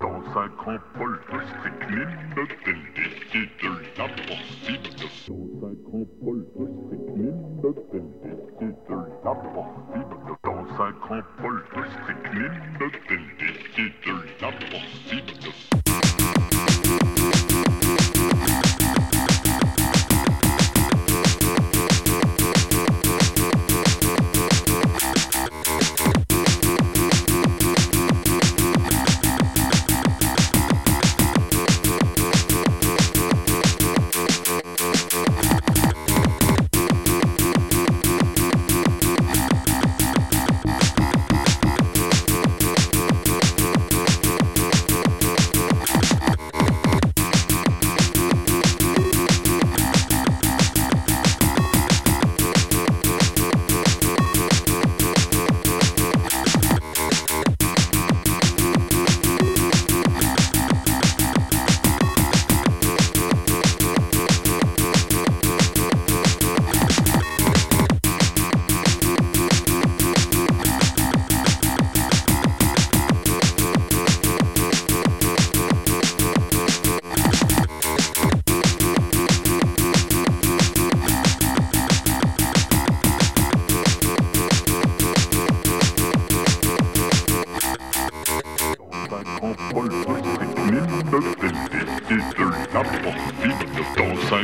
Dans un grand pôle de décide et de la profite dans un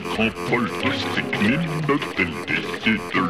grand de